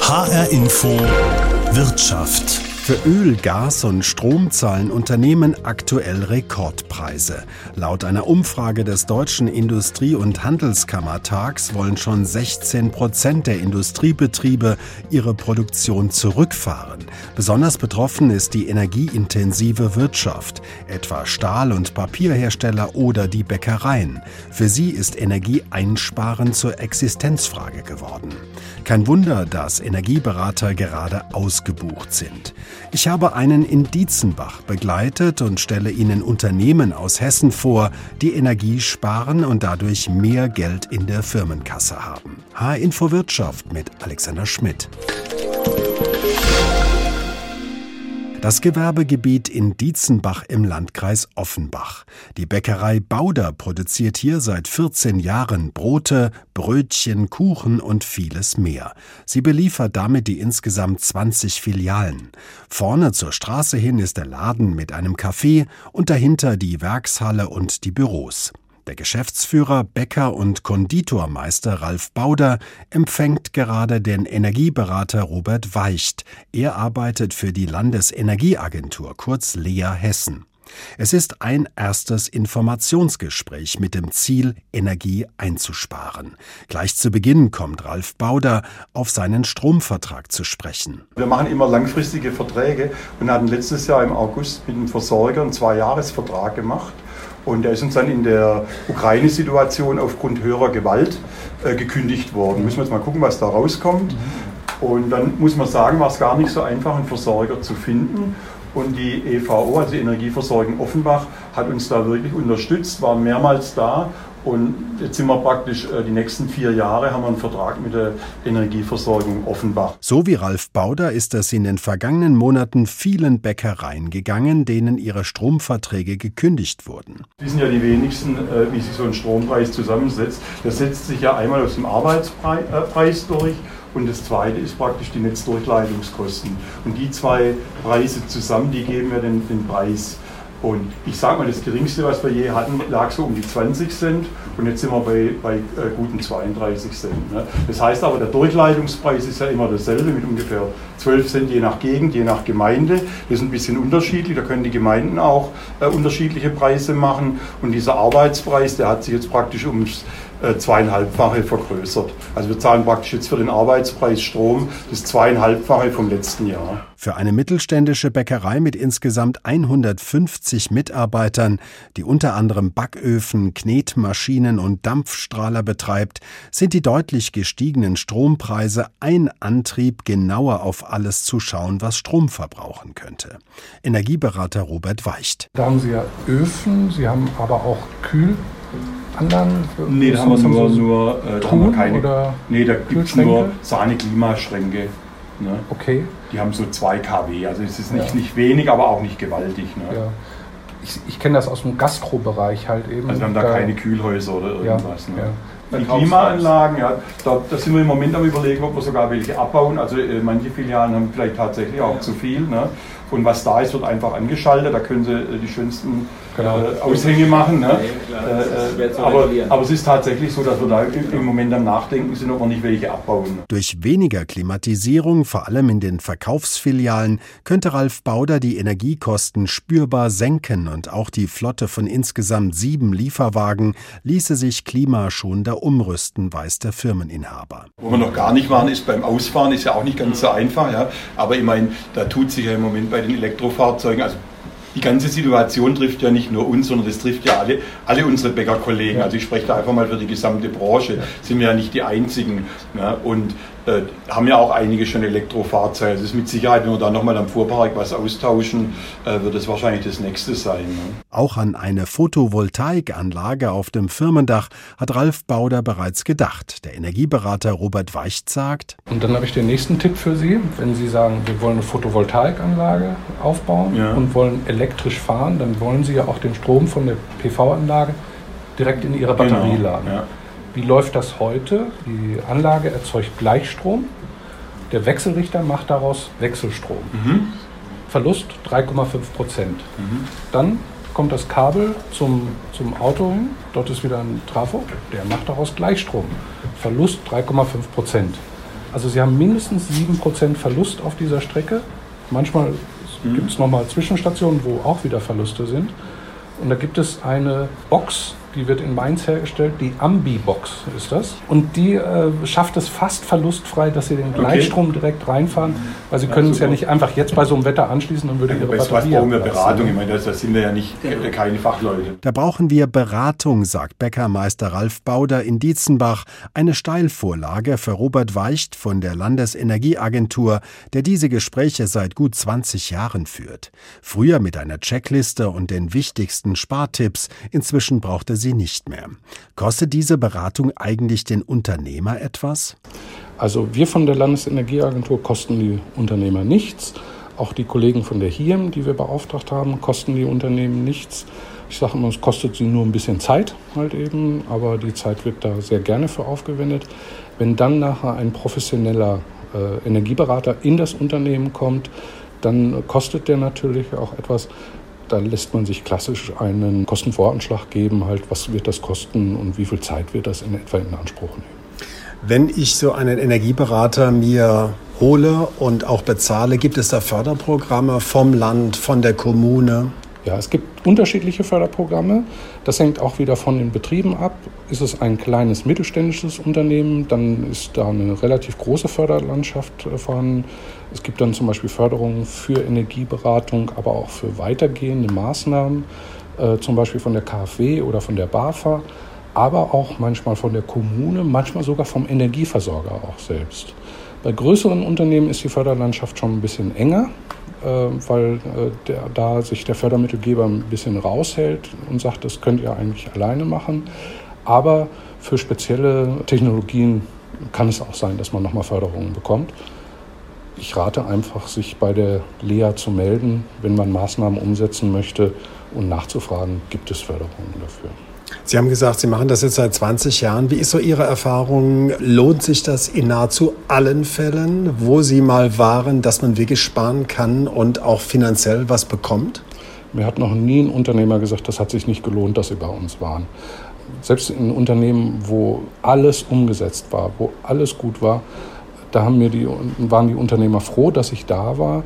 HR Info Wirtschaft für Öl, Gas und Strom zahlen Unternehmen aktuell Rekordpreise. Laut einer Umfrage des Deutschen Industrie- und Handelskammertags wollen schon 16 Prozent der Industriebetriebe ihre Produktion zurückfahren. Besonders betroffen ist die energieintensive Wirtschaft, etwa Stahl- und Papierhersteller oder die Bäckereien. Für sie ist Energieeinsparen zur Existenzfrage geworden. Kein Wunder, dass Energieberater gerade ausgebucht sind. Ich habe einen in Dietzenbach begleitet und stelle Ihnen Unternehmen aus Hessen vor, die Energie sparen und dadurch mehr Geld in der Firmenkasse haben. H-Info Wirtschaft mit Alexander Schmidt. Das Gewerbegebiet in Dietzenbach im Landkreis Offenbach. Die Bäckerei Bauder produziert hier seit 14 Jahren Brote, Brötchen, Kuchen und vieles mehr. Sie beliefert damit die insgesamt 20 Filialen. Vorne zur Straße hin ist der Laden mit einem Café und dahinter die Werkshalle und die Büros. Der Geschäftsführer, Bäcker und Konditormeister Ralf Bauder empfängt gerade den Energieberater Robert Weicht. Er arbeitet für die Landesenergieagentur, kurz Lea Hessen. Es ist ein erstes Informationsgespräch mit dem Ziel, Energie einzusparen. Gleich zu Beginn kommt Ralf Bauder auf seinen Stromvertrag zu sprechen. Wir machen immer langfristige Verträge und hatten letztes Jahr im August mit dem Versorger einen Zweijahresvertrag gemacht. Und er ist uns dann in der Ukraine-Situation aufgrund höherer Gewalt äh, gekündigt worden. Müssen wir jetzt mal gucken, was da rauskommt. Und dann muss man sagen, war es gar nicht so einfach, einen Versorger zu finden. Und die EVO, also die Energieversorgung Offenbach, hat uns da wirklich unterstützt, war mehrmals da und jetzt sind wir praktisch äh, die nächsten vier Jahre haben wir einen Vertrag mit der Energieversorgung Offenbach. So wie Ralf Bauder ist es in den vergangenen Monaten vielen Bäckereien gegangen, denen ihre Stromverträge gekündigt wurden. Die sind ja die wenigsten, äh, wie sich so ein Strompreis zusammensetzt. Der setzt sich ja einmal aus dem Arbeitspreis durch und das zweite ist praktisch die Netzdurchleitungskosten. Und die zwei Preise zusammen, die geben ja den, den Preis. Und ich sage mal, das geringste, was wir je hatten, lag so um die 20 Cent und jetzt sind wir bei, bei äh, guten 32 Cent. Ne? Das heißt aber, der Durchleitungspreis ist ja immer dasselbe mit ungefähr 12 Cent je nach Gegend, je nach Gemeinde. Das ist ein bisschen unterschiedlich, da können die Gemeinden auch äh, unterschiedliche Preise machen und dieser Arbeitspreis, der hat sich jetzt praktisch ums äh, zweieinhalbfache vergrößert. Also wir zahlen praktisch jetzt für den Arbeitspreis Strom das zweieinhalbfache vom letzten Jahr. Für eine mittelständische Bäckerei mit insgesamt 150 Mitarbeitern, die unter anderem Backöfen, Knetmaschinen und Dampfstrahler betreibt, sind die deutlich gestiegenen Strompreise ein Antrieb, genauer auf alles zu schauen, was Strom verbrauchen könnte. Energieberater Robert Weicht. Da haben Sie ja Öfen, Sie haben aber auch Kühl anderen? Nee, da haben wir nur, nur äh, da haben wir keine. Oder nee, da gibt es nur Sahne-Klimaschränke. Ne? Okay. Die haben so 2 kW, also es ist nicht, ja. nicht wenig, aber auch nicht gewaltig. Ne? Ja. Ich, ich kenne das aus dem Gastrobereich halt eben. Also wir haben da, da keine Kühlhäuser oder irgendwas. Ja, ne? Die Klimaanlagen, ja, da, da, sind wir im Moment am überlegen, ob wir sogar welche abbauen. Also äh, manche Filialen haben vielleicht tatsächlich auch zu viel. Ne? Und was da ist, wird einfach angeschaltet. Da können Sie äh, die schönsten genau. äh, Aushänge machen. Ne? Ja, äh, aber, aber, es ist tatsächlich so, dass wir da im Moment am Nachdenken sind, ob wir nicht welche abbauen. Durch weniger Klimatisierung, vor allem in den Verkaufsfilialen, könnte Ralf Bauder die Energiekosten spürbar senken und auch die Flotte von insgesamt sieben Lieferwagen ließe sich klimaschonender umrüsten, weiß der Firmeninhaber. Wo wir noch gar nicht waren, ist beim Ausfahren, ist ja auch nicht ganz so einfach. Ja? Aber ich meine, da tut sich ja im Moment bei den Elektrofahrzeugen, also die ganze Situation trifft ja nicht nur uns, sondern das trifft ja alle, alle unsere Bäckerkollegen. Also ich spreche da einfach mal für die gesamte Branche. Sind wir ja nicht die Einzigen. Ne? Und äh, haben ja auch einige schon Elektrofahrzeuge. Das ist mit Sicherheit, wenn wir da nochmal am Fuhrpark was austauschen, äh, wird es wahrscheinlich das nächste sein. Ne? Auch an eine Photovoltaikanlage auf dem Firmendach hat Ralf Bauder bereits gedacht. Der Energieberater Robert Weicht sagt. Und dann habe ich den nächsten Tipp für Sie. Wenn Sie sagen, wir wollen eine Photovoltaikanlage aufbauen ja. und wollen elektrisch fahren, dann wollen Sie ja auch den Strom von der PV-Anlage direkt in Ihre Batterie genau. laden. Ja. Wie läuft das heute? Die Anlage erzeugt Gleichstrom. Der Wechselrichter macht daraus Wechselstrom. Mhm. Verlust 3,5 Prozent. Mhm. Dann kommt das Kabel zum, zum Auto hin. Dort ist wieder ein Trafo. Der macht daraus Gleichstrom. Verlust 3,5 Prozent. Also Sie haben mindestens 7% Verlust auf dieser Strecke. Manchmal mhm. gibt es nochmal Zwischenstationen, wo auch wieder Verluste sind. Und da gibt es eine Box, die wird in Mainz hergestellt, die Ambi-Box ist das. Und die äh, schafft es fast verlustfrei, dass sie den Gleichstrom okay. direkt reinfahren, weil sie können es ja nicht einfach jetzt bei so einem Wetter anschließen, dann würde ja, ihre Batterie... Was brauchen wir Beratung? Ich meine, da sind wir ja nicht äh, keine Fachleute. Da brauchen wir Beratung, sagt Bäckermeister Ralf Bauder in Dietzenbach. Eine Steilvorlage für Robert Weicht von der Landesenergieagentur, der diese Gespräche seit gut 20 Jahren führt. Früher mit einer Checkliste und den wichtigsten Spartipps. Inzwischen braucht er sie nicht mehr. Kostet diese Beratung eigentlich den Unternehmer etwas? Also wir von der Landesenergieagentur kosten die Unternehmer nichts. Auch die Kollegen von der HIEM, die wir beauftragt haben, kosten die Unternehmen nichts. Ich sage immer, es kostet sie nur ein bisschen Zeit halt eben, aber die Zeit wird da sehr gerne für aufgewendet. Wenn dann nachher ein professioneller äh, Energieberater in das Unternehmen kommt, dann kostet der natürlich auch etwas. Da lässt man sich klassisch einen Kostenvoranschlag geben, halt, was wird das kosten und wie viel Zeit wird das in etwa in Anspruch nehmen. Wenn ich so einen Energieberater mir hole und auch bezahle, gibt es da Förderprogramme vom Land, von der Kommune? Ja, es gibt unterschiedliche Förderprogramme. Das hängt auch wieder von den Betrieben ab. Ist es ein kleines mittelständisches Unternehmen, dann ist da eine relativ große Förderlandschaft äh, vorhanden. Es gibt dann zum Beispiel Förderungen für Energieberatung, aber auch für weitergehende Maßnahmen, äh, zum Beispiel von der KfW oder von der BAFA, aber auch manchmal von der Kommune, manchmal sogar vom Energieversorger auch selbst. Bei größeren Unternehmen ist die Förderlandschaft schon ein bisschen enger. Äh, weil äh, der, da sich der Fördermittelgeber ein bisschen raushält und sagt, das könnt ihr eigentlich alleine machen. Aber für spezielle Technologien kann es auch sein, dass man nochmal Förderungen bekommt. Ich rate einfach, sich bei der Lea zu melden, wenn man Maßnahmen umsetzen möchte und nachzufragen, gibt es Förderungen dafür. Sie haben gesagt, Sie machen das jetzt seit 20 Jahren. Wie ist so Ihre Erfahrung? Lohnt sich das in nahezu allen Fällen, wo Sie mal waren, dass man wirklich sparen kann und auch finanziell was bekommt? Mir hat noch nie ein Unternehmer gesagt, das hat sich nicht gelohnt, dass Sie bei uns waren. Selbst in Unternehmen, wo alles umgesetzt war, wo alles gut war, da haben mir die, waren die Unternehmer froh, dass ich da war,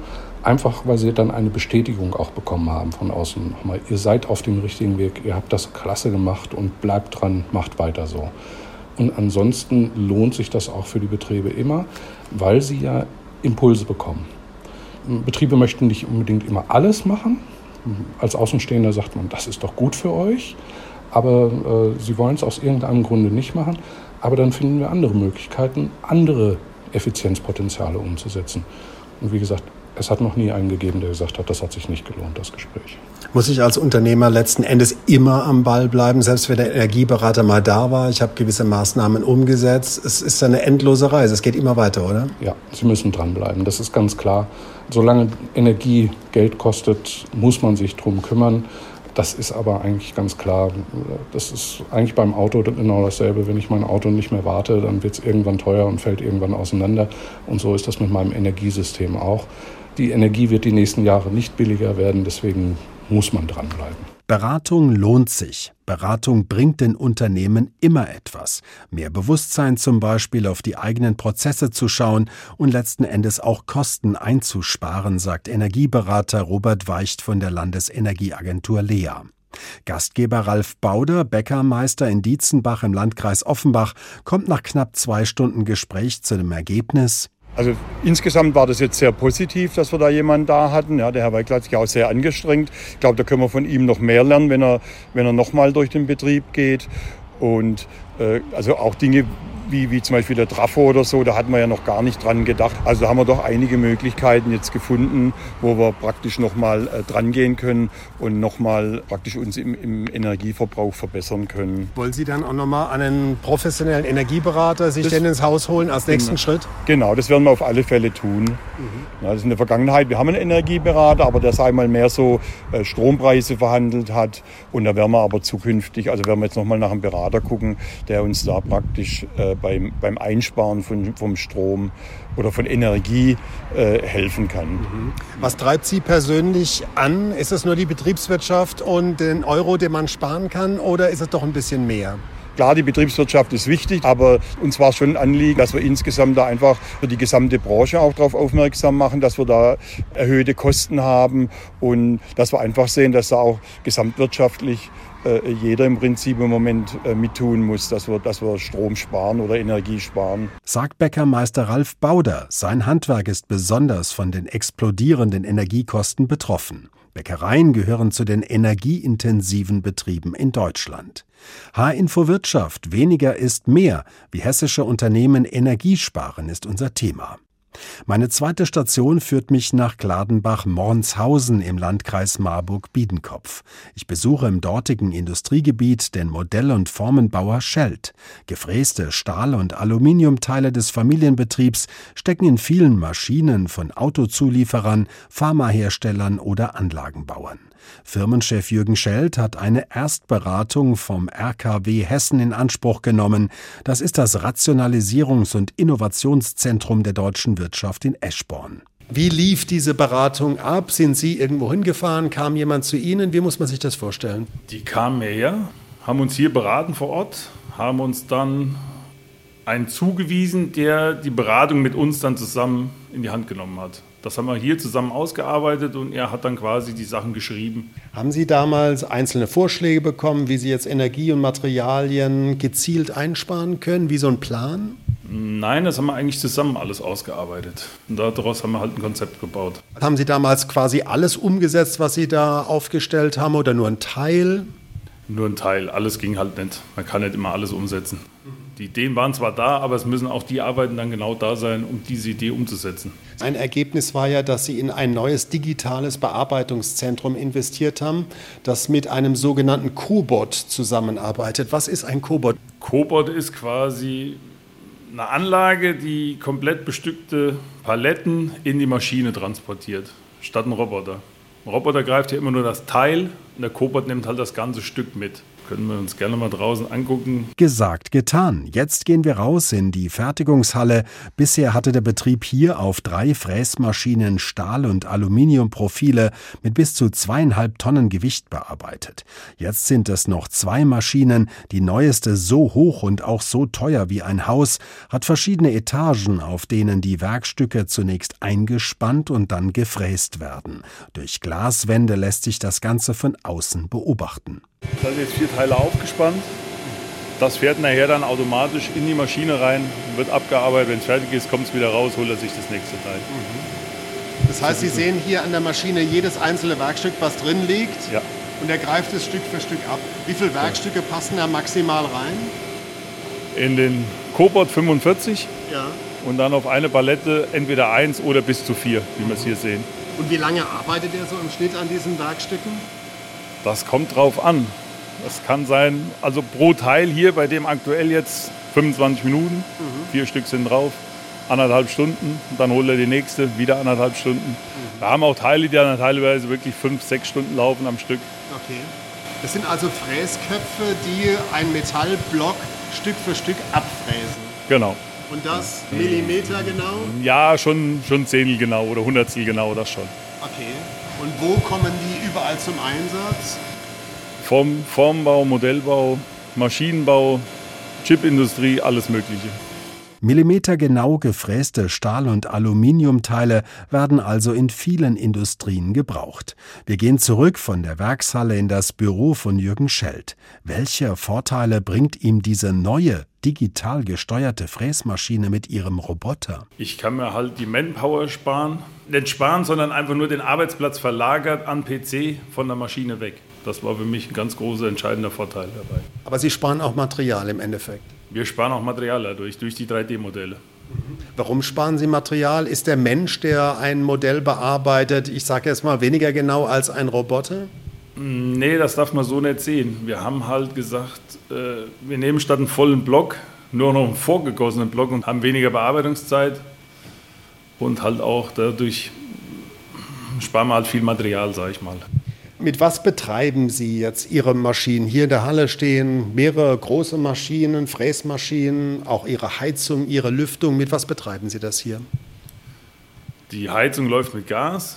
Einfach weil sie dann eine Bestätigung auch bekommen haben von außen. Nochmal, ihr seid auf dem richtigen Weg, ihr habt das klasse gemacht und bleibt dran, macht weiter so. Und ansonsten lohnt sich das auch für die Betriebe immer, weil sie ja Impulse bekommen. Betriebe möchten nicht unbedingt immer alles machen. Als Außenstehender sagt man, das ist doch gut für euch, aber äh, sie wollen es aus irgendeinem Grunde nicht machen. Aber dann finden wir andere Möglichkeiten, andere Effizienzpotenziale umzusetzen. Und wie gesagt, es hat noch nie einen gegeben, der gesagt hat, das hat sich nicht gelohnt, das Gespräch. Muss ich als Unternehmer letzten Endes immer am Ball bleiben, selbst wenn der Energieberater mal da war, ich habe gewisse Maßnahmen umgesetzt. Es ist eine endlose Reise, es geht immer weiter, oder? Ja, Sie müssen dranbleiben, das ist ganz klar. Solange Energie Geld kostet, muss man sich darum kümmern. Das ist aber eigentlich ganz klar. Das ist eigentlich beim Auto genau dasselbe. Wenn ich mein Auto nicht mehr warte, dann wird es irgendwann teuer und fällt irgendwann auseinander. Und so ist das mit meinem Energiesystem auch. Die Energie wird die nächsten Jahre nicht billiger werden, deswegen muss man dranbleiben. Beratung lohnt sich. Beratung bringt den Unternehmen immer etwas. Mehr Bewusstsein zum Beispiel auf die eigenen Prozesse zu schauen und letzten Endes auch Kosten einzusparen, sagt Energieberater Robert Weicht von der Landesenergieagentur LEA. Gastgeber Ralf Bauder, Bäckermeister in Dietzenbach im Landkreis Offenbach, kommt nach knapp zwei Stunden Gespräch zu dem Ergebnis, also insgesamt war das jetzt sehr positiv, dass wir da jemanden da hatten. Ja, der Herr Weigl hat sich auch sehr angestrengt. Ich glaube, da können wir von ihm noch mehr lernen, wenn er, wenn er nochmal durch den Betrieb geht. Und also auch Dinge, wie, wie zum Beispiel der Trafo oder so, da hatten wir ja noch gar nicht dran gedacht. Also da haben wir doch einige Möglichkeiten jetzt gefunden, wo wir praktisch nochmal äh, dran gehen können und nochmal praktisch uns im, im, Energieverbrauch verbessern können. Wollen Sie dann auch nochmal einen professionellen Energieberater sich das, denn ins Haus holen als nächsten genau, Schritt? Genau, das werden wir auf alle Fälle tun. Mhm. Ja, das ist in der Vergangenheit, wir haben einen Energieberater, aber der sei mal mehr so äh, Strompreise verhandelt hat und da werden wir aber zukünftig, also werden wir jetzt nochmal nach einem Berater gucken, der uns da praktisch äh, beim, beim Einsparen von, vom Strom oder von Energie äh, helfen kann. Mhm. Was treibt Sie persönlich an? Ist es nur die Betriebswirtschaft und den Euro, den man sparen kann oder ist es doch ein bisschen mehr? Klar, die Betriebswirtschaft ist wichtig, aber uns war schon ein Anliegen, dass wir insgesamt da einfach für die gesamte Branche auch darauf aufmerksam machen, dass wir da erhöhte Kosten haben und dass wir einfach sehen, dass da auch gesamtwirtschaftlich äh, jeder im Prinzip im Moment äh, mittun muss, dass wir, dass wir Strom sparen oder Energie sparen. Sagt Bäckermeister Ralf Bauder, sein Handwerk ist besonders von den explodierenden Energiekosten betroffen. Bäckereien gehören zu den energieintensiven Betrieben in Deutschland. H-Info Wirtschaft, weniger ist mehr, wie hessische Unternehmen Energie sparen, ist unser Thema. Meine zweite Station führt mich nach Gladenbach-Mornshausen im Landkreis Marburg-Biedenkopf. Ich besuche im dortigen Industriegebiet den Modell- und Formenbauer Schelt. Gefräste Stahl- und Aluminiumteile des Familienbetriebs stecken in vielen Maschinen von Autozulieferern, Pharmaherstellern oder Anlagenbauern. Firmenchef Jürgen Schelt hat eine Erstberatung vom RKW Hessen in Anspruch genommen. Das ist das Rationalisierungs- und Innovationszentrum der deutschen Wirtschaft in Eschborn. Wie lief diese Beratung ab? Sind Sie irgendwo hingefahren? Kam jemand zu Ihnen? Wie muss man sich das vorstellen? Die kamen her, haben uns hier beraten vor Ort, haben uns dann einen zugewiesen, der die Beratung mit uns dann zusammen in die Hand genommen hat. Das haben wir hier zusammen ausgearbeitet und er hat dann quasi die Sachen geschrieben. Haben Sie damals einzelne Vorschläge bekommen, wie Sie jetzt Energie und Materialien gezielt einsparen können, wie so ein Plan? Nein, das haben wir eigentlich zusammen alles ausgearbeitet. Und daraus haben wir halt ein Konzept gebaut. Haben Sie damals quasi alles umgesetzt, was Sie da aufgestellt haben oder nur ein Teil? Nur ein Teil. Alles ging halt nicht. Man kann nicht immer alles umsetzen. Die Ideen waren zwar da, aber es müssen auch die Arbeiten dann genau da sein, um diese Idee umzusetzen. Ein Ergebnis war ja, dass Sie in ein neues digitales Bearbeitungszentrum investiert haben, das mit einem sogenannten Cobot zusammenarbeitet. Was ist ein Cobot? Cobot ist quasi eine Anlage, die komplett bestückte Paletten in die Maschine transportiert, statt ein Roboter. Ein Roboter greift ja immer nur das Teil und der Cobot nimmt halt das ganze Stück mit. Können wir uns gerne mal draußen angucken. Gesagt, getan. Jetzt gehen wir raus in die Fertigungshalle. Bisher hatte der Betrieb hier auf drei Fräsmaschinen Stahl- und Aluminiumprofile mit bis zu zweieinhalb Tonnen Gewicht bearbeitet. Jetzt sind es noch zwei Maschinen. Die neueste so hoch und auch so teuer wie ein Haus, hat verschiedene Etagen, auf denen die Werkstücke zunächst eingespannt und dann gefräst werden. Durch Glaswände lässt sich das Ganze von außen beobachten. Da sind jetzt vier Teile aufgespannt. Das fährt nachher dann automatisch in die Maschine rein, wird abgearbeitet. Wenn es fertig ist, kommt es wieder raus, holt er sich das nächste Teil. Mhm. Das heißt, Sie sehen hier an der Maschine jedes einzelne Werkstück, was drin liegt. Ja. Und er greift es Stück für Stück ab. Wie viele Werkstücke passen da maximal rein? In den Cobot 45. Ja. Und dann auf eine Palette entweder eins oder bis zu vier, wie mhm. wir es hier sehen. Und wie lange arbeitet er so im Schnitt an diesen Werkstücken? Das kommt drauf an. Das kann sein, also pro Teil hier, bei dem aktuell jetzt 25 Minuten, mhm. vier Stück sind drauf, anderthalb Stunden, dann holt er die nächste, wieder anderthalb Stunden. Mhm. Wir haben auch Teile, die dann teilweise wirklich fünf, sechs Stunden laufen am Stück. Okay. Das sind also Fräsköpfe, die ein Metallblock Stück für Stück abfräsen. Genau. Und das Millimeter genau? Ja, schon, schon Zehntel genau oder Hundertstel genau, das schon. Okay. Und wo kommen die überall zum Einsatz? Vom Formbau, Modellbau, Maschinenbau, Chipindustrie, alles Mögliche. Millimetergenau gefräste Stahl- und Aluminiumteile werden also in vielen Industrien gebraucht. Wir gehen zurück von der Werkshalle in das Büro von Jürgen Schelt. Welche Vorteile bringt ihm diese neue, digital gesteuerte Fräsmaschine mit ihrem Roboter? Ich kann mir halt die Manpower sparen. Nicht sparen, sondern einfach nur den Arbeitsplatz verlagert an PC von der Maschine weg. Das war für mich ein ganz großer, entscheidender Vorteil dabei. Aber Sie sparen auch Material im Endeffekt? Wir sparen auch Material dadurch, durch die 3D-Modelle. Warum sparen Sie Material? Ist der Mensch, der ein Modell bearbeitet, ich sage jetzt mal, weniger genau als ein Roboter? Nee, das darf man so nicht sehen. Wir haben halt gesagt, äh, wir nehmen statt einen vollen Block nur noch einen vorgegossenen Block und haben weniger Bearbeitungszeit und halt auch dadurch sparen wir halt viel Material, sage ich mal. Mit was betreiben Sie jetzt Ihre Maschinen? Hier in der Halle stehen mehrere große Maschinen, Fräsmaschinen, auch Ihre Heizung, Ihre Lüftung. Mit was betreiben Sie das hier? Die Heizung läuft mit Gas,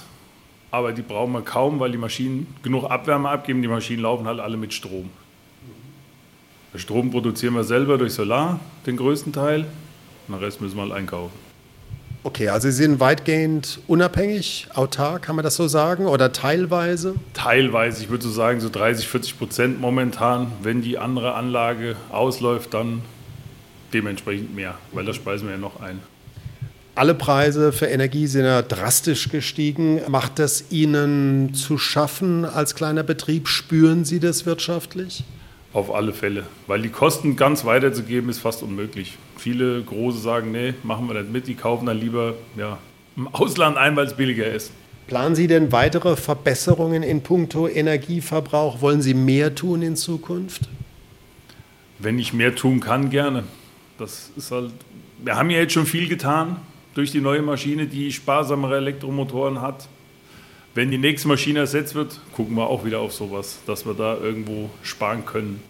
aber die brauchen wir kaum, weil die Maschinen genug Abwärme abgeben. Die Maschinen laufen halt alle mit Strom. Strom produzieren wir selber durch Solar, den größten Teil. Den Rest müssen wir halt einkaufen. Okay, also Sie sind weitgehend unabhängig, autark, kann man das so sagen, oder teilweise? Teilweise, ich würde so sagen, so 30, 40 Prozent momentan. Wenn die andere Anlage ausläuft, dann dementsprechend mehr, weil da speisen wir ja noch ein. Alle Preise für Energie sind ja drastisch gestiegen. Macht das Ihnen zu schaffen als kleiner Betrieb? Spüren Sie das wirtschaftlich? Auf alle Fälle, weil die Kosten ganz weiterzugeben ist fast unmöglich. Viele Große sagen, nee, machen wir nicht mit, die kaufen dann lieber ja, im Ausland ein, weil es billiger ist. Planen Sie denn weitere Verbesserungen in puncto Energieverbrauch? Wollen Sie mehr tun in Zukunft? Wenn ich mehr tun kann, gerne. Das ist halt, wir haben ja jetzt schon viel getan durch die neue Maschine, die sparsamere Elektromotoren hat. Wenn die nächste Maschine ersetzt wird, gucken wir auch wieder auf sowas, dass wir da irgendwo sparen können.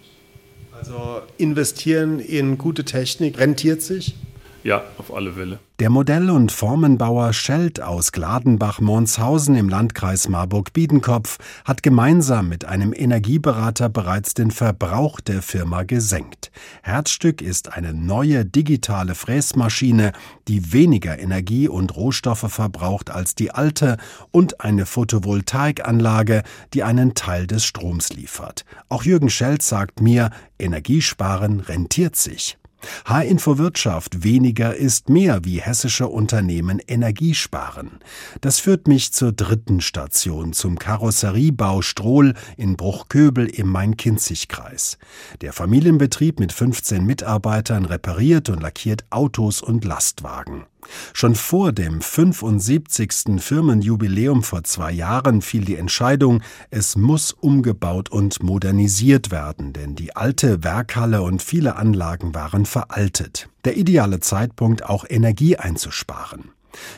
Also investieren in gute Technik rentiert sich? Ja, auf alle Fälle. Der Modell- und Formenbauer Schelt aus Gladenbach-Monshausen im Landkreis Marburg-Biedenkopf hat gemeinsam mit einem Energieberater bereits den Verbrauch der Firma gesenkt. Herzstück ist eine neue digitale Fräsmaschine, die weniger Energie und Rohstoffe verbraucht als die alte und eine Photovoltaikanlage, die einen Teil des Stroms liefert. Auch Jürgen Schelt sagt mir, Energiesparen rentiert sich. H-Info Wirtschaft weniger ist mehr, wie hessische Unternehmen Energie sparen. Das führt mich zur dritten Station, zum Karosseriebau Strohl in Bruchköbel im Main-Kinzig-Kreis. Der Familienbetrieb mit 15 Mitarbeitern repariert und lackiert Autos und Lastwagen. Schon vor dem 75. Firmenjubiläum vor zwei Jahren fiel die Entscheidung, es muss umgebaut und modernisiert werden, denn die alte Werkhalle und viele Anlagen waren veraltet. Der ideale Zeitpunkt, auch Energie einzusparen.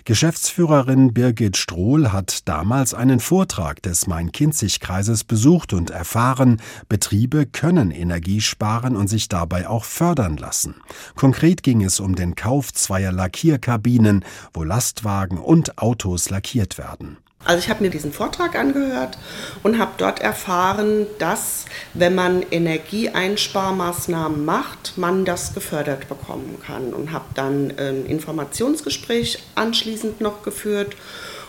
Geschäftsführerin Birgit Strohl hat damals einen Vortrag des Main-Kinzig-Kreises besucht und erfahren, Betriebe können Energie sparen und sich dabei auch fördern lassen. Konkret ging es um den Kauf zweier Lackierkabinen, wo Lastwagen und Autos lackiert werden. Also ich habe mir diesen Vortrag angehört und habe dort erfahren, dass wenn man Energieeinsparmaßnahmen macht, man das gefördert bekommen kann und habe dann ein Informationsgespräch anschließend noch geführt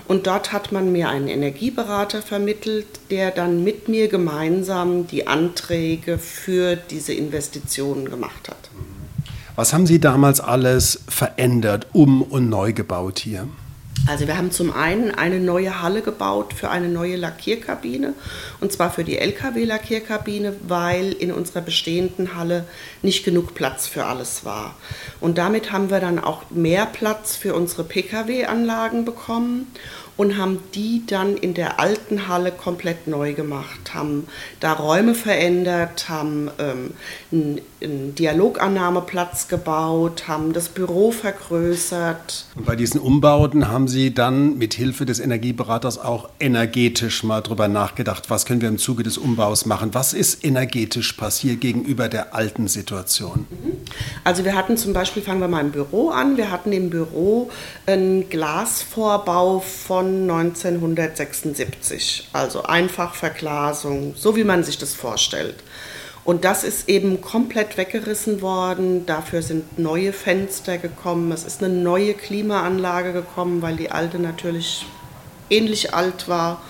und dort hat man mir einen Energieberater vermittelt, der dann mit mir gemeinsam die Anträge für diese Investitionen gemacht hat. Was haben Sie damals alles verändert, um und neu gebaut hier? Also wir haben zum einen eine neue Halle gebaut für eine neue Lackierkabine und zwar für die LKW-Lackierkabine, weil in unserer bestehenden Halle nicht genug Platz für alles war. Und damit haben wir dann auch mehr Platz für unsere Pkw-Anlagen bekommen und haben die dann in der alten Halle komplett neu gemacht, haben da Räume verändert, haben ähm, einen, einen Dialogannahmeplatz gebaut, haben das Büro vergrößert. Und bei diesen Umbauten haben Sie dann mit Hilfe des Energieberaters auch energetisch mal drüber nachgedacht, was können wir im Zuge des Umbaus machen? Was ist energetisch passiert gegenüber der alten Situation? Mhm. Also wir hatten zum Beispiel, fangen wir mal im Büro an, wir hatten im Büro einen Glasvorbau von 1976, also Einfachverglasung, so wie man sich das vorstellt. Und das ist eben komplett weggerissen worden. Dafür sind neue Fenster gekommen. Es ist eine neue Klimaanlage gekommen, weil die alte natürlich ähnlich alt war.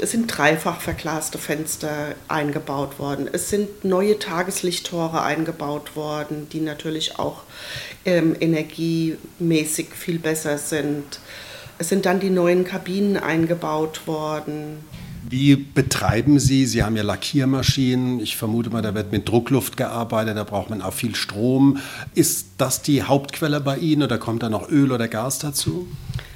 Es sind dreifach verglaste Fenster eingebaut worden. Es sind neue Tageslichttore eingebaut worden, die natürlich auch ähm, energiemäßig viel besser sind. Es sind dann die neuen Kabinen eingebaut worden. Wie betreiben Sie? Sie haben ja Lackiermaschinen. Ich vermute mal, da wird mit Druckluft gearbeitet, da braucht man auch viel Strom. Ist das die Hauptquelle bei Ihnen oder kommt da noch Öl oder Gas dazu?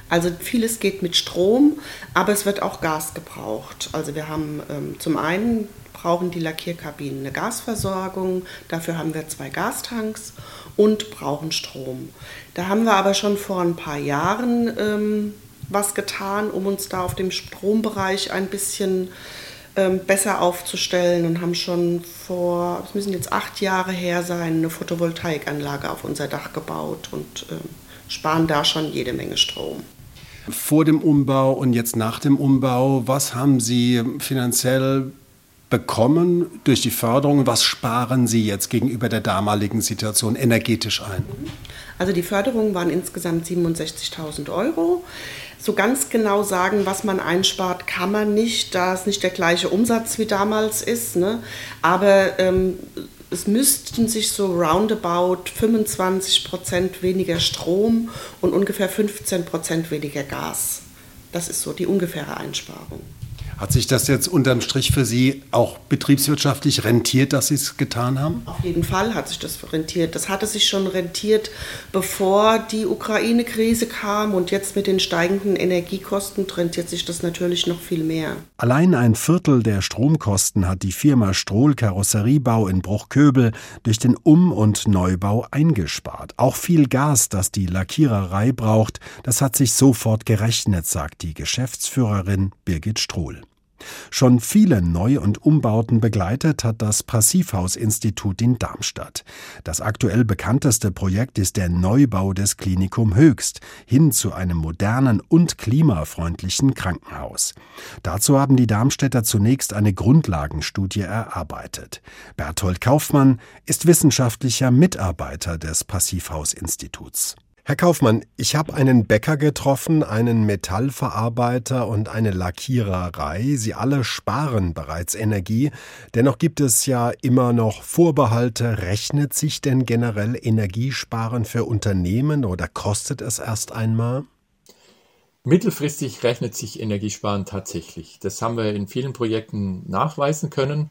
Also vieles geht mit Strom, aber es wird auch Gas gebraucht. Also wir haben ähm, zum einen brauchen die Lackierkabinen eine Gasversorgung, dafür haben wir zwei Gastanks und brauchen Strom. Da haben wir aber schon vor ein paar Jahren ähm, was getan, um uns da auf dem Strombereich ein bisschen ähm, besser aufzustellen und haben schon vor, es müssen jetzt acht Jahre her sein, eine Photovoltaikanlage auf unser Dach gebaut und ähm, sparen da schon jede Menge Strom vor dem Umbau und jetzt nach dem Umbau, was haben Sie finanziell bekommen durch die Förderung? Was sparen Sie jetzt gegenüber der damaligen Situation energetisch ein? Also die Förderungen waren insgesamt 67.000 Euro. So ganz genau sagen, was man einspart, kann man nicht, da es nicht der gleiche Umsatz wie damals ist. Ne? Aber ähm, es müssten sich so roundabout 25 Prozent weniger Strom und ungefähr 15 Prozent weniger Gas. Das ist so die ungefähre Einsparung. Hat sich das jetzt unterm Strich für Sie auch betriebswirtschaftlich rentiert, dass Sie es getan haben? Auf jeden Fall hat sich das rentiert. Das hatte sich schon rentiert, bevor die Ukraine-Krise kam und jetzt mit den steigenden Energiekosten rentiert sich das natürlich noch viel mehr. Allein ein Viertel der Stromkosten hat die Firma Strohl Karosseriebau in Bruchköbel durch den Um- und Neubau eingespart. Auch viel Gas, das die Lackiererei braucht, das hat sich sofort gerechnet, sagt die Geschäftsführerin Birgit Strohl. Schon viele Neu- und Umbauten begleitet hat das Passivhaus-Institut in Darmstadt. Das aktuell bekannteste Projekt ist der Neubau des Klinikum Höchst hin zu einem modernen und klimafreundlichen Krankenhaus. Dazu haben die Darmstädter zunächst eine Grundlagenstudie erarbeitet. Berthold Kaufmann ist wissenschaftlicher Mitarbeiter des Passivhaus-Instituts. Herr Kaufmann, ich habe einen Bäcker getroffen, einen Metallverarbeiter und eine Lackiererei. Sie alle sparen bereits Energie. Dennoch gibt es ja immer noch Vorbehalte. Rechnet sich denn generell Energiesparen für Unternehmen oder kostet es erst einmal? Mittelfristig rechnet sich Energiesparen tatsächlich. Das haben wir in vielen Projekten nachweisen können.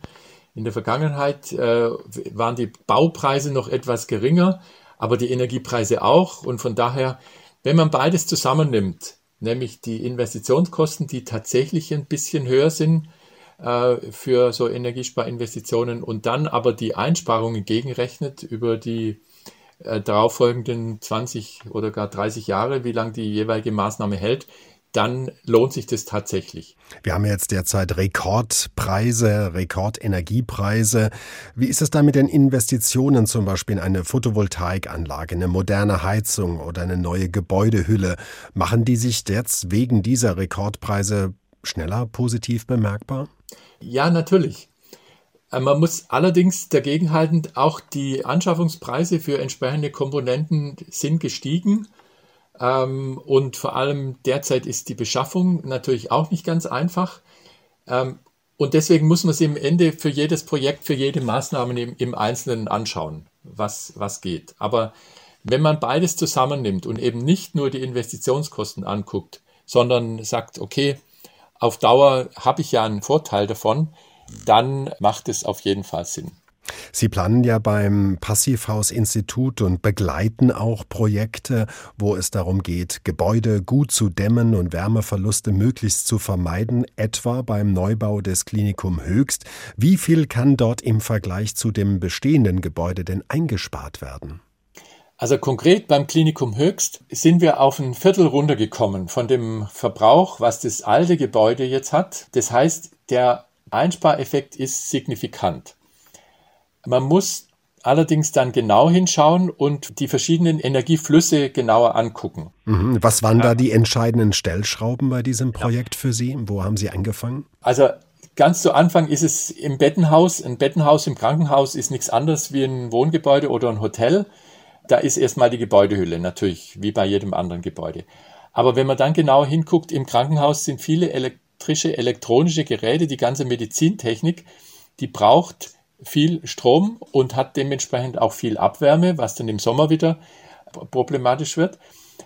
In der Vergangenheit äh, waren die Baupreise noch etwas geringer aber die Energiepreise auch. Und von daher, wenn man beides zusammennimmt, nämlich die Investitionskosten, die tatsächlich ein bisschen höher sind äh, für so Energiesparinvestitionen und dann aber die Einsparungen gegenrechnet über die äh, darauffolgenden 20 oder gar 30 Jahre, wie lange die jeweilige Maßnahme hält, dann lohnt sich das tatsächlich. Wir haben jetzt derzeit Rekordpreise, Rekordenergiepreise. Wie ist es da mit den Investitionen, zum Beispiel in eine Photovoltaikanlage, eine moderne Heizung oder eine neue Gebäudehülle? Machen die sich jetzt wegen dieser Rekordpreise schneller positiv bemerkbar? Ja, natürlich. Äh, man muss allerdings dagegenhalten, auch die Anschaffungspreise für entsprechende Komponenten sind gestiegen. Ähm, und vor allem derzeit ist die Beschaffung natürlich auch nicht ganz einfach. Ähm, und deswegen muss man sich im Ende für jedes Projekt, für jede Maßnahme im, im Einzelnen anschauen, was, was geht. Aber wenn man beides zusammennimmt und eben nicht nur die Investitionskosten anguckt, sondern sagt, okay, auf Dauer habe ich ja einen Vorteil davon, dann macht es auf jeden Fall Sinn. Sie planen ja beim Passivhaus-Institut und begleiten auch Projekte, wo es darum geht, Gebäude gut zu dämmen und Wärmeverluste möglichst zu vermeiden, etwa beim Neubau des Klinikum Höchst. Wie viel kann dort im Vergleich zu dem bestehenden Gebäude denn eingespart werden? Also konkret beim Klinikum Höchst sind wir auf ein Viertel runtergekommen von dem Verbrauch, was das alte Gebäude jetzt hat. Das heißt, der Einspareffekt ist signifikant. Man muss allerdings dann genau hinschauen und die verschiedenen Energieflüsse genauer angucken. Mhm. Was waren da die entscheidenden Stellschrauben bei diesem Projekt für Sie? Wo haben Sie angefangen? Also ganz zu Anfang ist es im Bettenhaus. Ein Bettenhaus im Krankenhaus ist nichts anderes wie ein Wohngebäude oder ein Hotel. Da ist erstmal die Gebäudehülle, natürlich, wie bei jedem anderen Gebäude. Aber wenn man dann genau hinguckt, im Krankenhaus sind viele elektrische, elektronische Geräte, die ganze Medizintechnik, die braucht viel Strom und hat dementsprechend auch viel Abwärme, was dann im Sommer wieder problematisch wird.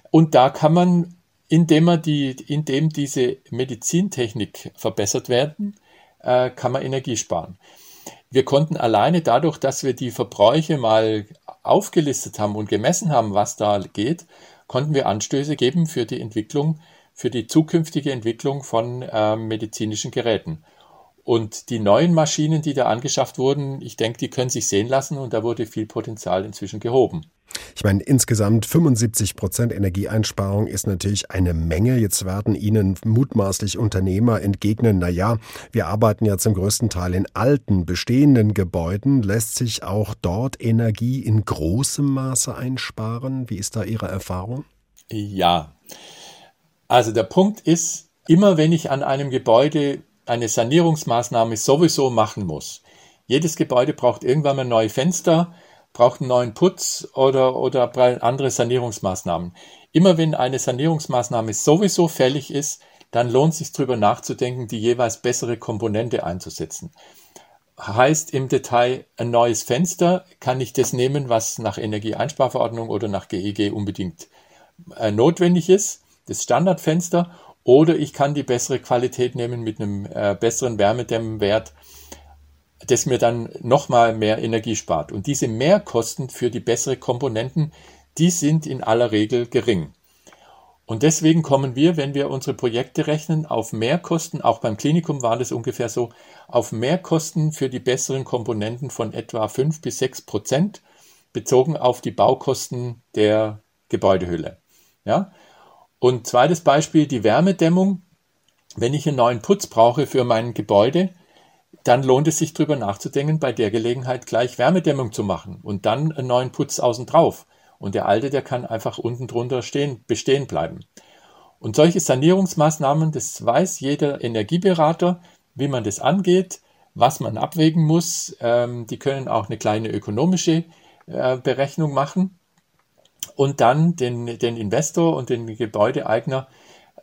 Und da kann man, indem, man die, indem diese Medizintechnik verbessert werden, äh, kann man Energie sparen. Wir konnten alleine dadurch, dass wir die Verbräuche mal aufgelistet haben und gemessen haben, was da geht, konnten wir Anstöße geben für die Entwicklung, für die zukünftige Entwicklung von äh, medizinischen Geräten. Und die neuen Maschinen, die da angeschafft wurden, ich denke, die können sich sehen lassen und da wurde viel Potenzial inzwischen gehoben. Ich meine, insgesamt 75 Prozent Energieeinsparung ist natürlich eine Menge. Jetzt werden Ihnen mutmaßlich Unternehmer entgegnen, na ja, wir arbeiten ja zum größten Teil in alten, bestehenden Gebäuden. Lässt sich auch dort Energie in großem Maße einsparen? Wie ist da Ihre Erfahrung? Ja. Also der Punkt ist, immer wenn ich an einem Gebäude eine Sanierungsmaßnahme sowieso machen muss. Jedes Gebäude braucht irgendwann mal neue Fenster, braucht einen neuen Putz oder, oder andere Sanierungsmaßnahmen. Immer wenn eine Sanierungsmaßnahme sowieso fällig ist, dann lohnt es sich darüber nachzudenken, die jeweils bessere Komponente einzusetzen. Heißt im Detail ein neues Fenster, kann ich das nehmen, was nach Energieeinsparverordnung oder nach GEG e unbedingt äh, notwendig ist, das Standardfenster, oder ich kann die bessere Qualität nehmen mit einem äh, besseren Wärmedämmwert, das mir dann nochmal mehr Energie spart. Und diese Mehrkosten für die bessere Komponenten, die sind in aller Regel gering. Und deswegen kommen wir, wenn wir unsere Projekte rechnen, auf Mehrkosten, auch beim Klinikum war das ungefähr so, auf Mehrkosten für die besseren Komponenten von etwa 5 bis 6 Prozent, bezogen auf die Baukosten der Gebäudehülle. Ja? Und zweites Beispiel, die Wärmedämmung. Wenn ich einen neuen Putz brauche für mein Gebäude, dann lohnt es sich darüber nachzudenken, bei der Gelegenheit gleich Wärmedämmung zu machen und dann einen neuen Putz außen drauf. Und der alte, der kann einfach unten drunter stehen, bestehen bleiben. Und solche Sanierungsmaßnahmen, das weiß jeder Energieberater, wie man das angeht, was man abwägen muss. Ähm, die können auch eine kleine ökonomische äh, Berechnung machen und dann den, den Investor und den Gebäudeeigner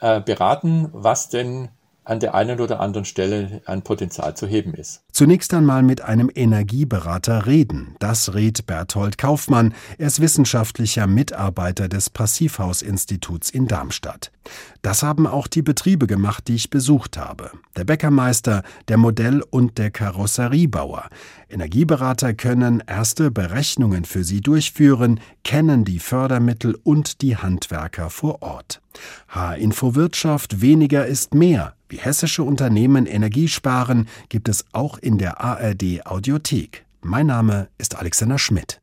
äh, beraten, was denn an der einen oder anderen Stelle ein Potenzial zu heben ist. Zunächst einmal mit einem Energieberater reden. Das rät Berthold Kaufmann. Er ist wissenschaftlicher Mitarbeiter des Passivhausinstituts in Darmstadt. Das haben auch die Betriebe gemacht, die ich besucht habe. Der Bäckermeister, der Modell- und der Karosseriebauer. Energieberater können erste Berechnungen für sie durchführen, kennen die Fördermittel und die Handwerker vor Ort. H-Info Wirtschaft weniger ist mehr. Wie hessische Unternehmen Energie sparen, gibt es auch in der ARD Audiothek. Mein Name ist Alexander Schmidt.